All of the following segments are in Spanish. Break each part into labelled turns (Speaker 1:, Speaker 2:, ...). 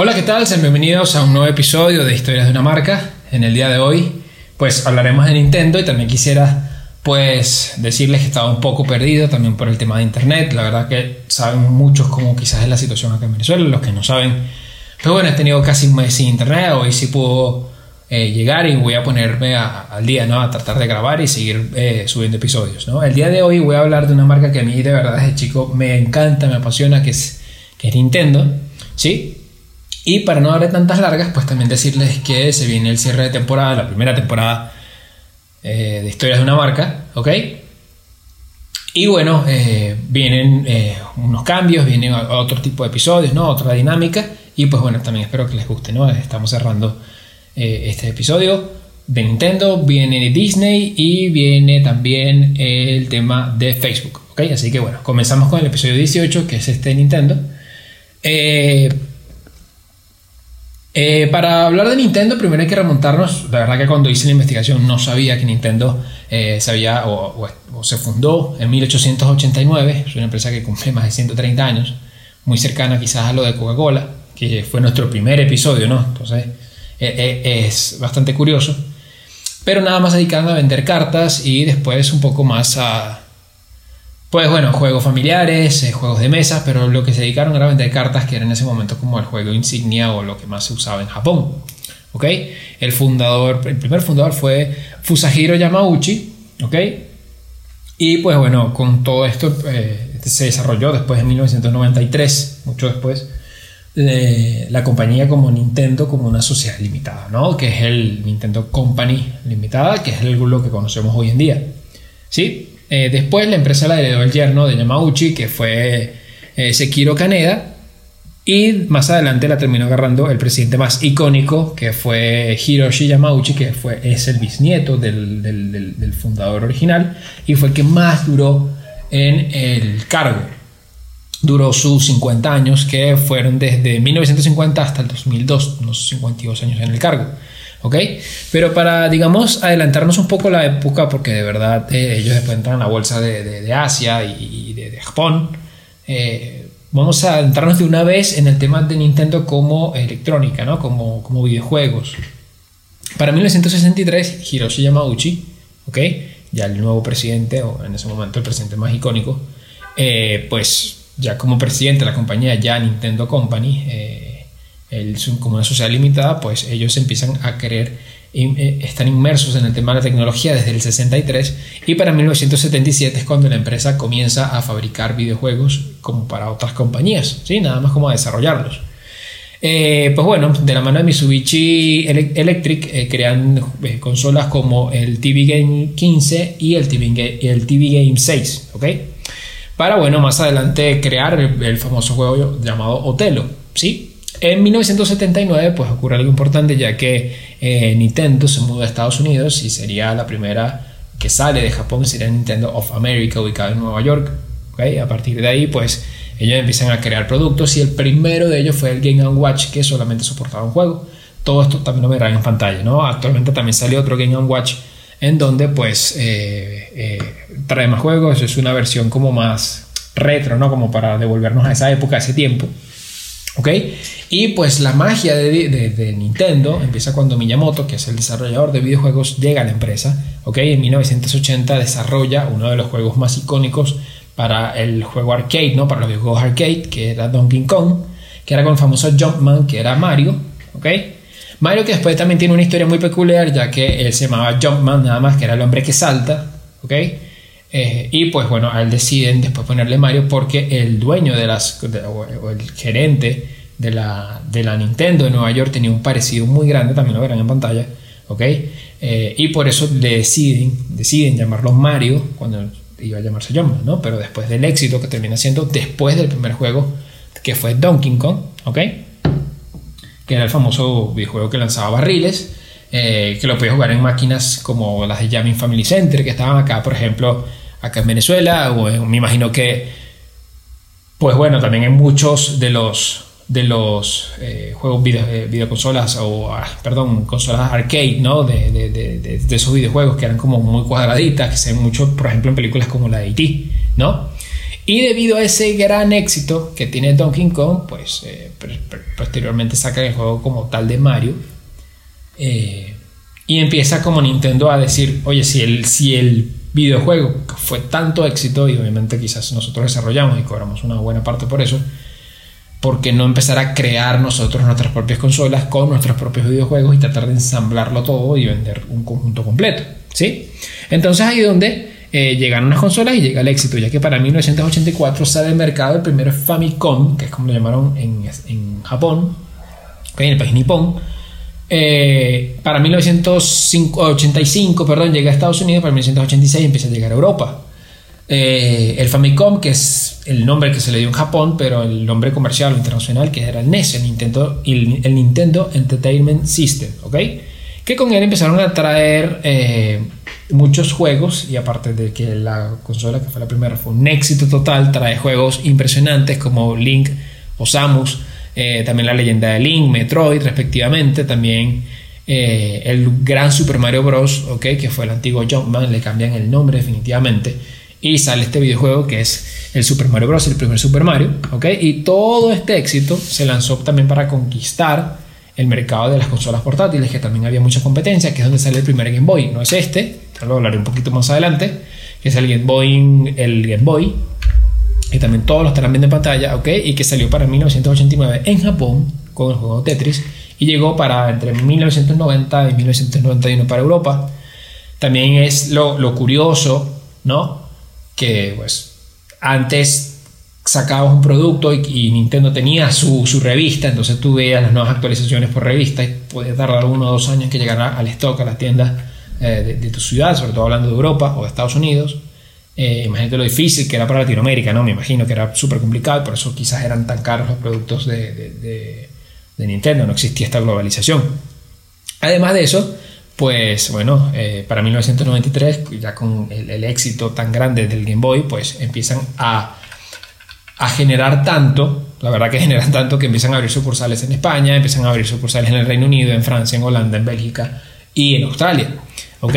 Speaker 1: Hola, ¿qué tal? Sean bienvenidos a un nuevo episodio de Historias de una marca. En el día de hoy, pues hablaremos de Nintendo y también quisiera, pues, decirles que estaba un poco perdido también por el tema de Internet. La verdad que saben muchos cómo quizás es la situación acá en Venezuela, los que no saben. Pero bueno, he tenido casi un mes sin Internet, hoy sí puedo eh, llegar y voy a ponerme al día, ¿no? A tratar de grabar y seguir eh, subiendo episodios, ¿no? El día de hoy voy a hablar de una marca que a mí de verdad desde chico me encanta, me apasiona, que es, que es Nintendo, ¿sí? Y para no darle tantas largas, pues también decirles que se viene el cierre de temporada, la primera temporada eh, de historias de una marca, ¿ok? Y bueno, eh, vienen eh, unos cambios, vienen otro tipo de episodios, ¿no? Otra dinámica. Y pues bueno, también espero que les guste, ¿no? Estamos cerrando este episodio de Nintendo, viene Disney y viene también el tema de Facebook, ¿ok? Así que bueno, comenzamos con el episodio 18, que es este de Nintendo. Eh, para hablar de Nintendo, primero hay que remontarnos. La verdad que cuando hice la investigación no sabía que Nintendo eh, o, se fundó en 1889. Es una empresa que cumple más de 130 años, muy cercana quizás a lo de Coca-Cola, que fue nuestro primer episodio, ¿no? Entonces eh, es bastante curioso. Pero nada más dedicando a vender cartas y después un poco más a, pues bueno, juegos familiares, eh, juegos de mesa, pero lo que se dedicaron era vender cartas que era en ese momento como el juego insignia o lo que más se usaba en Japón. ¿Ok? El fundador, el primer fundador fue Fusahiro Yamauchi. ¿Ok? Y pues bueno, con todo esto eh, se desarrolló después de 1993, mucho después, la compañía como Nintendo como una sociedad limitada, ¿no? Que es el Nintendo Company Limitada, que es lo que conocemos hoy en día. ¿Sí? Eh, después la empresa la heredó el yerno de Yamauchi, que fue eh, Sekiro Kaneda. Y más adelante la terminó agarrando el presidente más icónico, que fue Hiroshi Yamauchi, que fue, es el bisnieto del, del fundador original y fue el que más duró en el cargo. Duró sus 50 años, que fueron desde 1950 hasta el 2002, unos 52 años en el cargo. ¿Ok? Pero para, digamos, adelantarnos un poco la época, porque de verdad eh, ellos después entran a la bolsa de, Asia y, de, Japón, eh, vamos a adentrarnos de una vez en el tema de Nintendo como electrónica, ¿no? Como, como videojuegos. Para 1963, Hiroshi Yamauchi, ¿ok? Ya el nuevo presidente, o en ese momento el presidente más icónico, eh, pues ya como presidente de la compañía, ya Nintendo Company, como una sociedad limitada, pues ellos empiezan a querer, eh, están inmersos en el tema de la tecnología desde el 63 y para 1977 es cuando la empresa comienza a fabricar videojuegos como para otras compañías, ¿sí? nada más como a desarrollarlos. Eh, pues bueno, de la mano de Mitsubishi Electric eh, crean consolas como el TV Game 15 y el TV, el TV Game 6, ¿ok? Para, bueno, más adelante crear el, el famoso juego llamado Otelo, ¿sí? En 1979 pues ocurre algo importante ya que eh, Nintendo se muda a Estados Unidos y sería la primera que sale de Japón, sería Nintendo of America ubicado en Nueva York. ¿okay? A partir de ahí pues ellos empiezan a crear productos y el primero de ellos fue el Game Watch que solamente soportaba un juego. Todo esto también lo verán en pantalla, ¿no? Actualmente también sale otro Game Watch en donde pues eh, eh, trae más juegos, es una versión como más retro, ¿no? Como para devolvernos a esa época, a ese tiempo. ¿Ok? Y pues la magia de, Nintendo empieza cuando Miyamoto, que es el desarrollador de videojuegos, llega a la empresa. ¿Ok? En 1980 desarrolla uno de los juegos más icónicos para el juego arcade, ¿no? Para los videojuegos arcade, que era Donkey Kong, que era con el famoso Jumpman, que era Mario. ¿Ok? Mario que después también tiene una historia muy peculiar, ya que él se llamaba Jumpman nada más, que era el hombre que salta. ¿Ok? Eh, y pues bueno, a él deciden después ponerle Mario porque el dueño de las, o el gerente de la, de la Nintendo de Nueva York tenía un parecido muy grande, también lo verán en pantalla, ¿ok? Eh, y por eso deciden, deciden llamarlo Mario cuando iba a llamarse John, ¿no? Pero después del éxito que termina siendo después del primer juego que fue Donkey Kong. Que era el famoso videojuego que lanzaba barriles eh, que lo podías jugar en máquinas como las de Jamming Family Center, que estaban acá, por ejemplo, acá en Venezuela, o me imagino que, pues bueno, también en muchos de los de los eh, juegos video, eh, videoconsolas o ah, perdón consolas arcade no de, de, de, esos videojuegos que eran como muy cuadraditas que se ven mucho por ejemplo en películas como la de E.T. no Y debido a ese gran éxito que tiene Donkey Kong, pues eh, posteriormente saca el juego como tal de Mario. Y empieza como Nintendo a decir, oye, si el, si el videojuego fue tanto éxito, y obviamente quizás nosotros desarrollamos y cobramos una buena parte por eso, ¿por qué no empezar a crear nosotros nuestras propias consolas con nuestros propios videojuegos y tratar de ensamblarlo todo y vender un conjunto completo? ¿Sí? Entonces ahí donde eh, llegan unas consolas y llega el éxito, ya que para 1984 sale al mercado el primer Famicom, que es como lo llamaron en, en Japón, en el país nipón. Eh, para 1985, perdón, llega a Estados Unidos, para 1986 empieza a llegar a Europa. Eh, el Famicom, que es el nombre que se le dio en Japón, pero el nombre comercial internacional, que era el NES, el Nintendo, el, Nintendo Entertainment System, ¿ok? Que con él empezaron a traer muchos juegos y aparte de que la consola que fue la primera fue un éxito total, trae juegos impresionantes como Link o Samus, eh, también la leyenda de Link, Metroid respectivamente, también eh, el gran Super Mario Bros, okay, que fue el antiguo Jumpman, le cambian el nombre definitivamente y sale este videojuego que es el Super Mario Bros, el primer Super Mario, okay, y todo este éxito se lanzó también para conquistar el mercado de las consolas portátiles, que también había mucha competencia, que es donde sale el primer Game Boy, no es este, lo hablaré un poquito más adelante, que es el Game Boy, el Game Boy, y también todos los estarán viendo en pantalla, ¿ok? Y que salió para 1989 en Japón con el juego Tetris y llegó para entre 1990 y 1991 para Europa. También es lo, lo curioso, ¿no? Que pues antes sacabas un producto y, Nintendo tenía su, su, revista, entonces tú veías las nuevas actualizaciones por revista y podía tardar uno o dos años que llegara al stock, a las tiendas eh, de, tu ciudad, sobre todo hablando de Europa o de Estados Unidos. Eh, imagínate lo difícil que era para Latinoamérica, ¿no? Me imagino que era súper complicado por eso quizás eran tan caros los productos de, de, Nintendo, no existía esta globalización. Además de eso, pues bueno, eh, para 1993, ya con el, éxito tan grande del Game Boy, pues empiezan a, a generar tanto, la verdad que generan tanto que empiezan a abrir sucursales en España, empiezan a abrir sucursales en el Reino Unido, en Francia, en Holanda, en Bélgica y en Australia. ¿Ok?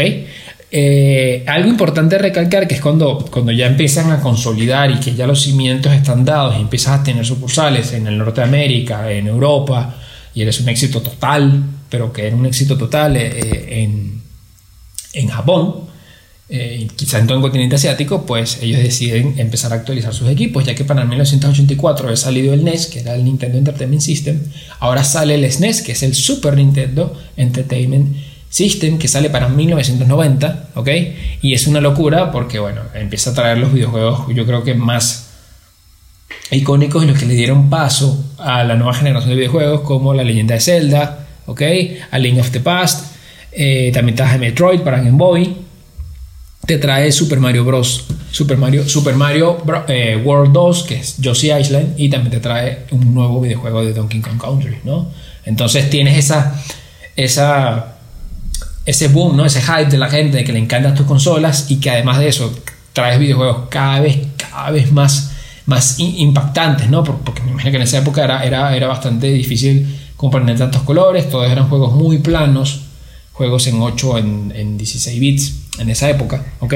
Speaker 1: Eh, algo importante recalcar que es cuando, cuando ya empiezan a consolidar y que ya los cimientos están dados y empiezas a tener sucursales en el norte de América, en Europa, y eres un éxito total, pero que era un éxito total eh, eh, en, en, Japón, eh, quizás en todo el continente asiático, pues ellos deciden empezar a actualizar sus equipos, ya que para el 1984 había salido el NES, que era el Nintendo Entertainment System, ahora sale el SNES, que es el Super Nintendo Entertainment System que sale para 1990, ¿ok? Y es una locura porque, bueno, empieza a traer los videojuegos, yo creo que más icónicos y los que le dieron paso a la nueva generación de videojuegos, como La Leyenda de Zelda, ¿ok? A Link of the Past, eh, también trae Metroid para Game Boy, te trae Super Mario Bros. Super Mario, Super Mario eh, World 2, que es Yoshi Island, y también te trae un nuevo videojuego de Donkey Kong Country, ¿no? Entonces tienes esa, esa ese boom, ¿no? ese hype de la gente de que le encantan tus consolas y que además de eso traes videojuegos cada vez, cada vez más, más impactantes, ¿no? porque me imagino que en esa época era, era, era bastante difícil comprender tantos colores, todos eran juegos muy planos, juegos en 8 en, en 16 bits en esa época, ¿ok?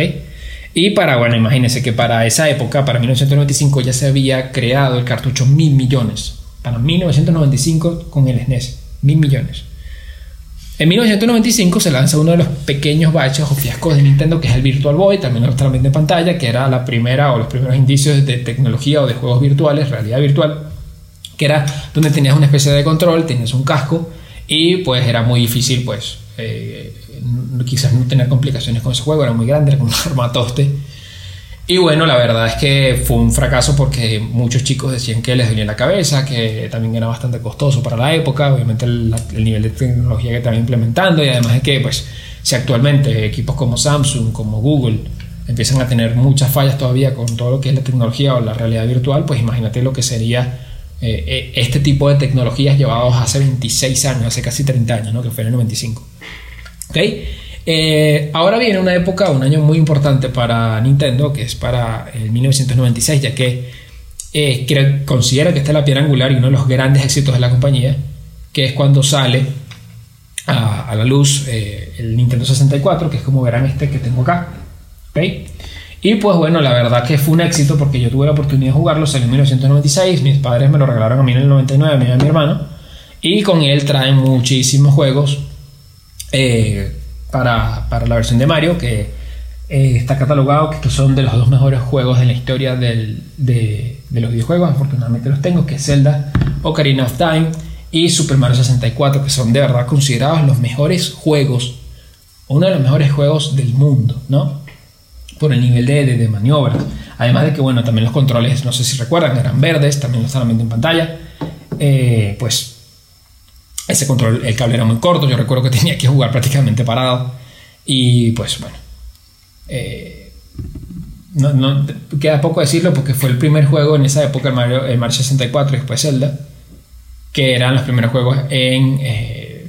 Speaker 1: Y para, bueno, imagínense que para esa época, para 1995, ya se había creado el cartucho mil millones. Para 1995 con el SNES, mil millones. En 1995 se lanza uno de los pequeños baches o fiascos de Nintendo, que es el Virtual Boy, también lo viendo en pantalla, que era la primera o los primeros indicios de tecnología o de juegos virtuales, realidad virtual, que era donde tenías una especie de control, tenías un casco y pues era muy difícil, pues eh, quizás no tener complicaciones con ese juego, era muy grande, era como un armatoste y bueno, la verdad es que fue un fracaso porque muchos chicos decían que les dolía la cabeza, que también era bastante costoso para la época, obviamente el, nivel de tecnología que estaban implementando y además de que pues si actualmente equipos como Samsung, como Google empiezan a tener muchas fallas todavía con todo lo que es la tecnología o la realidad virtual, pues imagínate lo que sería eh, eh, este tipo de tecnologías llevados hace 26 años, hace casi 30 años, ¿no? que fue en el 95. ¿Ok? Eh, ahora viene una época, un año muy importante para Nintendo, que es para el 1996, ya que eh, considera que esta es la piedra angular y uno de los grandes éxitos de la compañía, que es cuando sale a, la luz eh, el Nintendo 64, que es como verán este que tengo acá. Y pues bueno, la verdad que fue un éxito porque yo tuve la oportunidad de jugarlo, salió en 1996, mis padres me lo regalaron a mí en el 99, a mí y a mi hermano, y con él traen muchísimos juegos eh, para, para, la versión de Mario, que eh, está catalogado que son de los dos mejores juegos de la historia de, los videojuegos, afortunadamente los tengo, que es Zelda, Ocarina of Time y Super Mario 64, que son de verdad considerados los mejores juegos, uno de los mejores juegos del mundo, ¿no? por el nivel de, de, maniobras. Además de que, bueno, también los controles, no sé si recuerdan, eran verdes, también lo estaban viendo en pantalla. Eh, pues ese control, el cable era muy corto, yo recuerdo que tenía que jugar prácticamente parado. Y pues bueno, eh, queda poco decirlo porque fue el primer juego en esa época, el Mario, el Mario 64 y después Zelda, que eran los primeros juegos en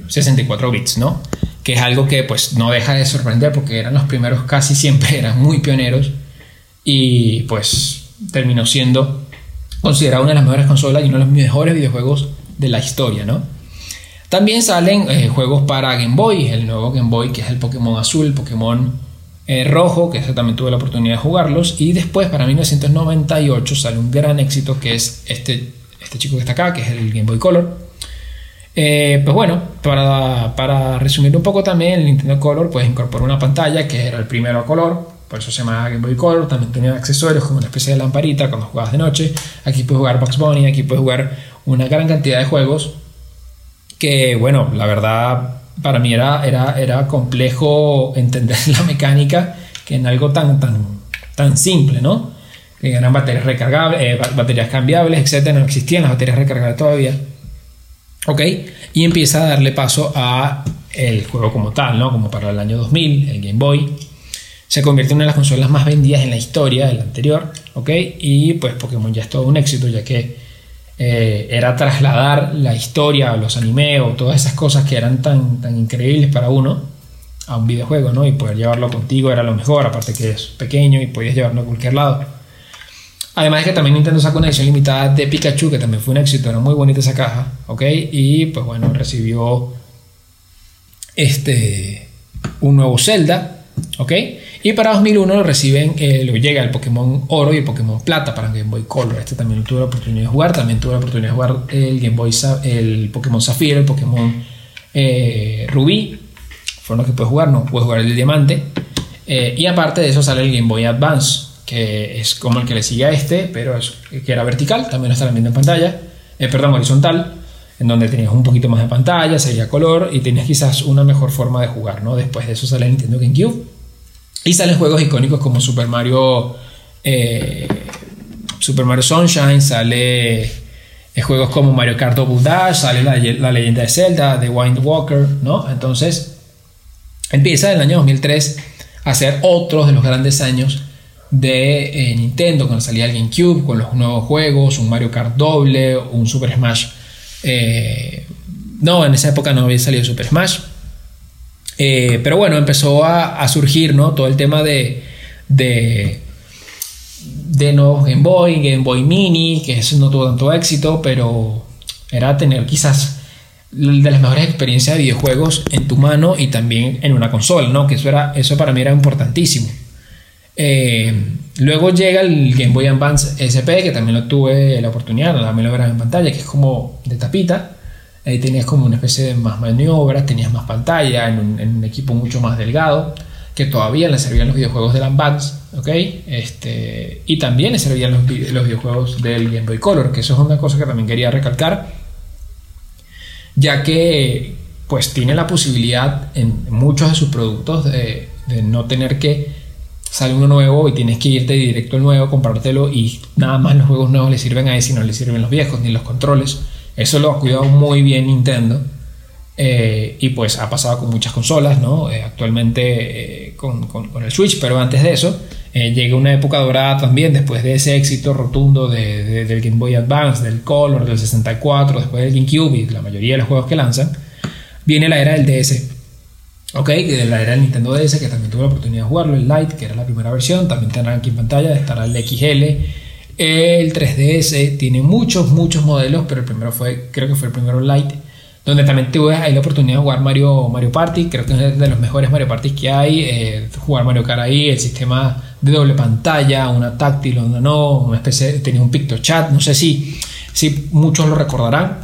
Speaker 1: 64 eh, bits, ¿no? que es algo que pues no deja de sorprender porque eran los primeros casi siempre, eran muy pioneros y pues terminó siendo considerado una de las mejores consolas y uno de los mejores videojuegos de la historia, ¿no? También salen eh, juegos para Game Boy, el nuevo Game Boy que es el Pokémon azul, el Pokémon eh, rojo, que ese también tuve la oportunidad de jugarlos, y después para 1998 sale un gran éxito que es este, este chico que está acá, que es el Game Boy Color, eh, pues bueno, para, para, resumir un poco también, el Nintendo Color pues incorporó una pantalla que era el primero a color, por eso se llama Game Boy Color, también tenía accesorios como una especie de lamparita cuando jugabas de noche, aquí puedes jugar Box Bunny, aquí puedes jugar una gran cantidad de juegos que bueno, la verdad para mí era, era, era complejo entender la mecánica que en algo tan, tan, tan simple, ¿no? Que eran baterías recargables, eh, baterías cambiables, etcétera, no existían las baterías recargables todavía. ¿Ok? Y empieza a darle paso a el juego como tal, ¿no? Como para el año 2000, el Game Boy. Se convierte en una de las consolas más vendidas en la historia del anterior, ¿ok? Y pues Pokémon ya es todo un éxito, ya que eh, era trasladar la historia, los animes o todas esas cosas que eran tan, tan increíbles para uno a un videojuego, ¿no? Y poder llevarlo contigo era lo mejor, aparte que es pequeño y podías llevarlo a cualquier lado. Además que también Nintendo sacó una edición limitada de Pikachu, que también fue un éxito, era muy bonita esa caja, ¿ok? Y pues bueno, recibió este, un nuevo Zelda, ¿ok? Y para 2001 lo reciben, eh, lo llega el Pokémon Oro y el Pokémon Plata para Game Boy Color. Este también tuve la oportunidad de jugar, también tuve la oportunidad de jugar el Game Boy, el Pokémon Zafiro, el Pokémon eh, Rubí, fueron los que puedes jugar, no puedes jugar el Diamante. Eh, y aparte de eso sale el Game Boy Advance, que es como el que le sigue a este, pero es, que era vertical, también lo están viendo en pantalla, perdón, horizontal, en donde tenías un poquito más de pantalla, sería color y tenías quizás una mejor forma de jugar, ¿no? Después de eso sale Nintendo GameCube y salen juegos icónicos como Super Mario, eh, Super Mario Sunshine, sale eh, juegos como Mario Kart Double Dash, sale la, la leyenda de Zelda, de Wind Walker, ¿no? Entonces empieza el año 2003 a ser otro de los grandes años de eh, Nintendo cuando salía el GameCube con los nuevos juegos, un Mario Kart doble, un Super Smash. Eh, no, en esa época no había salido Super Smash. Eh, pero bueno, empezó a, surgir ¿no? todo el tema de, de, de nuevos Game Boy, Game Boy Mini, que eso no tuvo tanto éxito, pero era tener quizás de las mejores experiencias de videojuegos en tu mano y también en una consola, ¿no? Que eso, era, eso para mí era importantísimo. Eh, luego llega el Game Boy Advance SP, que también lo tuve la oportunidad, también lo verás en pantalla, que es como de tapita. Ahí tenías como una especie de más maniobras, tenías más pantalla, en un, equipo mucho más delgado, que todavía le servían los videojuegos del Advance, ¿ok? Este, y también le servían los, videojuegos del Game Boy Color, que eso es una cosa que también quería recalcar, ya que pues tiene la posibilidad en muchos de sus productos de no tener que sale uno nuevo y tienes que irte directo al nuevo, comprártelo y nada más los juegos nuevos le sirven a ese y no le sirven los viejos ni los controles. Eso lo ha cuidado muy bien Nintendo. Eh, y pues ha pasado con muchas consolas, ¿no? Eh, actualmente eh, con, con, el Switch, pero antes de eso llega una época dorada también, después de ese éxito rotundo de, del Game Boy Advance, del Color, del 64, después del GameCube y la mayoría de los juegos que lanzan, viene la era del DS Ok, de la era del Nintendo DS, que también tuve la oportunidad de jugarlo, el Lite, que era la primera versión, también tendrán aquí en pantalla, estará el XL, el 3DS, tiene muchos, muchos modelos, pero el primero fue, creo que fue el primero Lite, donde también tuve ahí la oportunidad de jugar Mario, Mario Party, creo que es de los mejores Mario Party que hay, eh, jugar Mario Kart ahí, el sistema de doble pantalla, una táctil, una no, una especie, tenía un picto chat, no sé si, si muchos lo recordarán,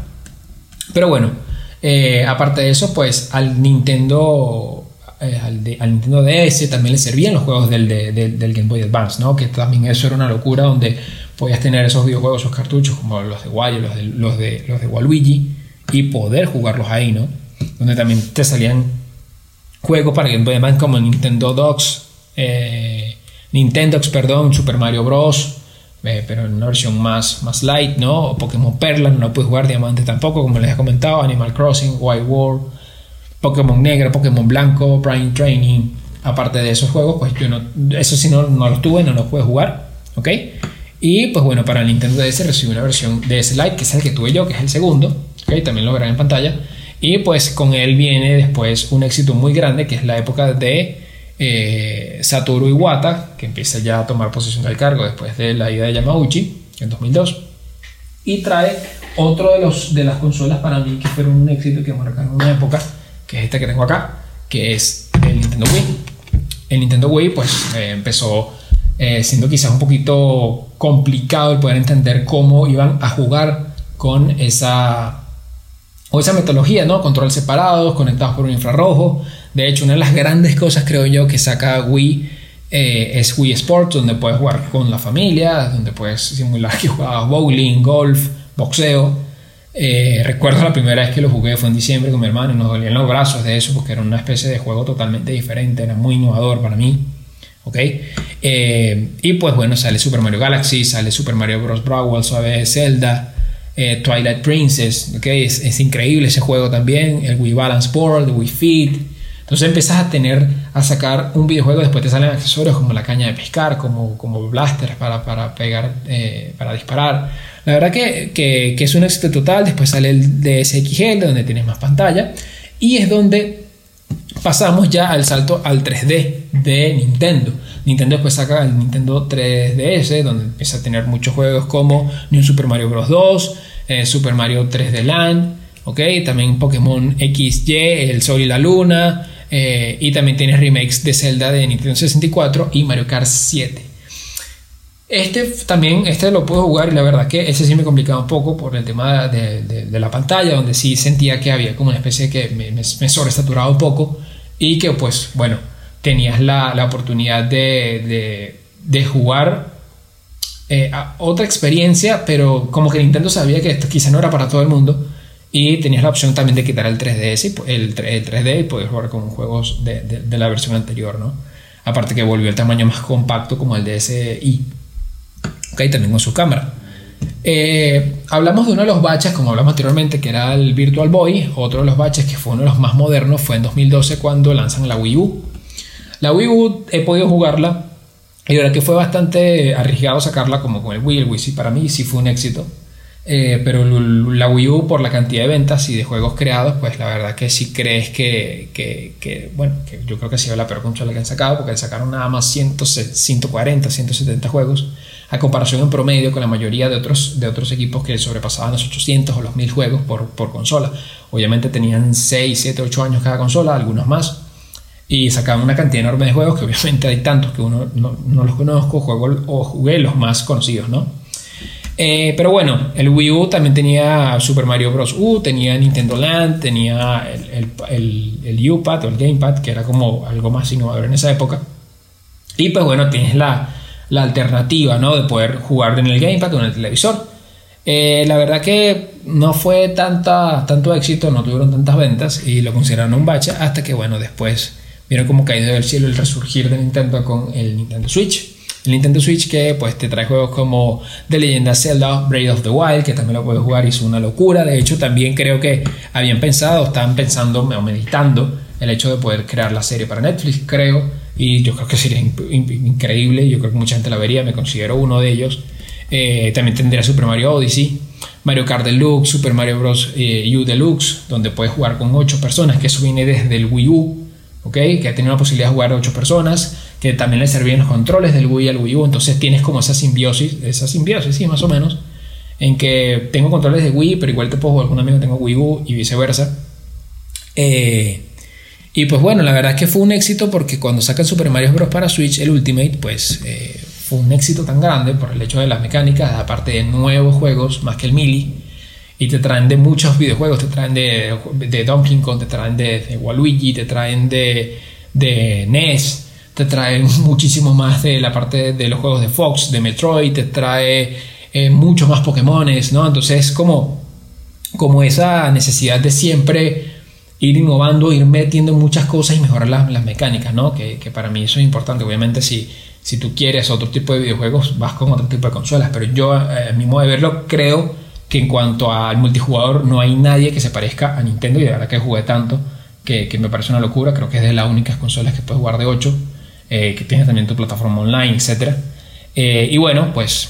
Speaker 1: pero bueno, eh, aparte de eso, pues al Nintendo, eh, al, Nintendo DS también le servían los juegos del, Game Boy Advance, ¿no? Que también eso era una locura donde podías tener esos videojuegos, esos cartuchos como los de Wario, de, de, los de Waluigi y poder jugarlos ahí, ¿no? Donde también te salían juegos para Game Boy Advance como Nintendo Dogs, eh, Nintendo, perdón, Super Mario Bros. Eh, pero en una versión más, más light, ¿no? O Pokémon Perla, no puedes jugar Diamante tampoco, como les he comentado, Animal Crossing, White World, Pokémon Negro, Pokémon Blanco, Brain Training. Aparte de esos juegos, pues yo no, eso sí no, no los tuve, no los pude jugar, ¿ok? Y pues bueno, para Nintendo DS recibí una versión DS Lite, que es el que tuve yo, que es el segundo, también lo verán en pantalla. Y pues con él viene después un éxito muy grande, que es la época de eh, Satoru Iwata, que empieza ya a tomar posesión del cargo después de la ida de Yamauchi en 2002. Y trae otro de, los, de las consolas para mí que fueron un éxito y que marcaron una época, que es esta que tengo acá, que es el Nintendo Wii. El Nintendo Wii pues eh, empezó eh, siendo quizás un poquito complicado el poder entender cómo iban a jugar con esa o esa metodología, ¿no? Controles separados, conectados por un infrarrojo. De hecho, una de las grandes cosas, creo yo, que saca Wii eh, es Wii Sports, donde puedes jugar con la familia, donde puedes simular que jugabas bowling, golf, boxeo. Eh, recuerdo la primera vez que lo jugué fue en diciembre con mi hermano y nos dolían los brazos de eso porque era una especie de juego totalmente diferente, era muy innovador para mí. ¿ok? Eh, y pues bueno, sale Super Mario Galaxy, sale Super Mario Bros. Brawl, suave Zelda, Twilight Princess, ¿okay? Es, increíble ese juego también, el Wii Balance Board, el Wii Fit. Entonces empiezas a tener, a sacar un videojuego, después te salen accesorios como la caña de pescar, como, como blasters para, para pegar, eh, para disparar. La verdad que, que, es un éxito total. Después sale el DSXL, donde tienes más pantalla. Y es donde pasamos ya al salto al 3D de Nintendo. Nintendo después saca el Nintendo 3DS, donde empieza a tener muchos juegos como New Super Mario Bros. 2, eh, Super Mario 3D Land, ¿ok? También Pokémon XY, El Sol y la Luna, eh, y también tienes remakes de Zelda de Nintendo 64 y Mario Kart 7. Este también, este lo puedo jugar y la verdad que ese sí me complicaba un poco por el tema de, la pantalla, donde sí sentía que había como una especie que me, me, me sobresaturaba un poco y que pues bueno, tenías la, la oportunidad de, de jugar eh, otra experiencia, pero como que Nintendo sabía que esto quizá no era para todo el mundo y tenías la opción también de quitar el 3DS, el, 3D y poder jugar con juegos de, de, la versión anterior, ¿no? Aparte que volvió el tamaño más compacto como el DSi, ok, también con su cámara. Eh, hablamos de uno de los baches, como hablamos anteriormente, que era el Virtual Boy. Otro de los baches, que fue uno de los más modernos, fue en 2012 cuando lanzan la Wii U. La Wii U he podido jugarla y la verdad que fue bastante arriesgado sacarla como con el Wii. El Wii sí, para mí sí fue un éxito. Eh, pero la Wii U, por la cantidad de ventas y de juegos creados, pues la verdad que sí crees que, que, que bueno, que yo creo que ha sido la peor consola que han sacado, porque sacaron nada más 140, 170 juegos, a comparación en promedio con la mayoría de otros, de otros equipos que sobrepasaban los 800 o los 1000 juegos por, por consola. Obviamente tenían 6, 7, 8 años cada consola, algunos más y sacaban una cantidad enorme de juegos que obviamente hay tantos que uno no, no los conozco juego, o jugué los más conocidos, ¿no? Eh, pero bueno, el Wii U también tenía Super Mario Bros. U, tenía Nintendo Land, tenía el, el, el, U-Pad o el Gamepad, que era como algo más innovador en esa época. Y pues bueno, tienes la, la alternativa, ¿no? De poder jugar en el Gamepad o en el televisor. Eh, la verdad que no fue tanta, tanto éxito, no tuvieron tantas ventas y lo consideraron un bache hasta que, bueno, después vieron como caído del cielo el resurgir de Nintendo con el Nintendo Switch. El Nintendo Switch que pues te trae juegos como The Legend of Zelda, Breath of the Wild, que también lo puedes jugar y es una locura. De hecho, también creo que habían pensado, estaban pensando o meditando el hecho de poder crear la serie para Netflix, creo. Y yo creo que sería increíble, yo creo que mucha gente la vería, me considero uno de ellos. Eh, también tendría Super Mario Odyssey, Mario Kart Deluxe, Super Mario Bros. Eh, U Deluxe, donde puedes jugar con 8 personas, que eso viene desde el Wii U que ha tenido la posibilidad de jugar a 8 personas, que también le servían los controles del Wii al Wii U, entonces tienes como esa simbiosis, esa simbiosis, sí, más o menos. en que tengo controles de Wii, pero igual te puedo jugar con un amigo que tengo Wii U y viceversa. Eh, y pues bueno, la verdad es que fue un éxito porque cuando sacan Super Mario Bros. para Switch, el Ultimate, pues eh, fue un éxito tan grande por el hecho de las mecánicas, aparte de nuevos juegos, más que el Mili. Y te traen de muchos videojuegos, te traen de, de Donkey Kong, te traen de, de Waluigi, te traen de, de NES, te traen muchísimo más de la parte de los juegos de Fox, de Metroid, te trae eh, muchos más Pokémones, ¿no? Entonces, como, como esa necesidad de siempre ir innovando, ir metiendo muchas cosas y mejorar las, las mecánicas, ¿no? Que, que, para mí eso es importante. Obviamente, si, si tú quieres otro tipo de videojuegos, vas con otro tipo de consolas, pero yo, eh, a mi modo de verlo, creo que en cuanto al multijugador no hay nadie que se parezca a Nintendo y de verdad que jugué tanto que, que me parece una locura. Creo que es de las únicas consolas que puedes jugar de 8, eh, que tienes también tu plataforma online, etc. Eh, y bueno, pues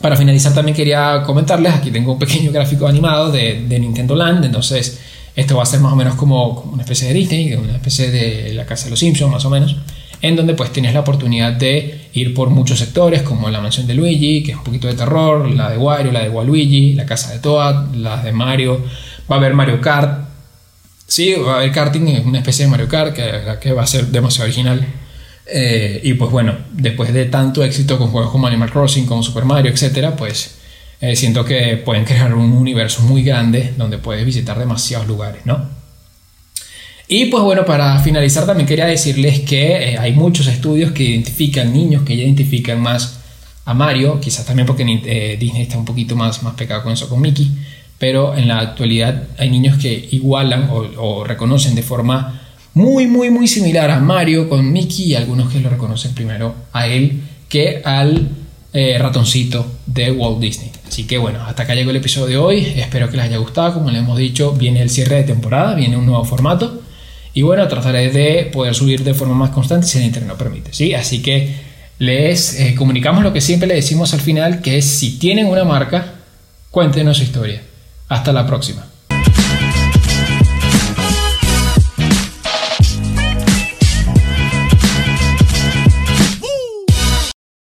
Speaker 1: para finalizar también quería comentarles, aquí tengo un pequeño gráfico animado de, de Nintendo Land, entonces esto va a ser más o menos como, como, una especie de Disney, una especie de la casa de los Simpsons más o menos, en donde pues tienes la oportunidad de ir por muchos sectores como la mansión de Luigi, que es un poquito de terror, la de Wario, la de Waluigi, la casa de Toad, la de Mario, va a haber Mario Kart, sí, va a haber karting, una especie de Mario Kart que, que va a ser demasiado original eh, y pues bueno, después de tanto éxito con juegos como Animal Crossing, como Super Mario, etcétera, pues eh, siento que pueden crear un universo muy grande donde puedes visitar demasiados lugares, ¿no? Y pues bueno, para finalizar también quería decirles que eh, hay muchos estudios que identifican niños que ya identifican más a Mario, quizás también porque Disney está un poquito más, más pecado con eso con Mickey, pero en la actualidad hay niños que igualan o reconocen de forma muy, muy, muy similar a Mario con Mickey y algunos que lo reconocen primero a él que al eh, ratoncito de Walt Disney. Así que bueno, hasta acá llegó el episodio de hoy. Espero que les haya gustado. Como les hemos dicho, viene el cierre de temporada, viene un nuevo formato. Y bueno, trataré de poder subir de forma más constante si el internet lo permite. ¿sí? Así que les eh, comunicamos lo que siempre le decimos al final, que es si tienen una marca, cuéntenos su historia. Hasta la próxima.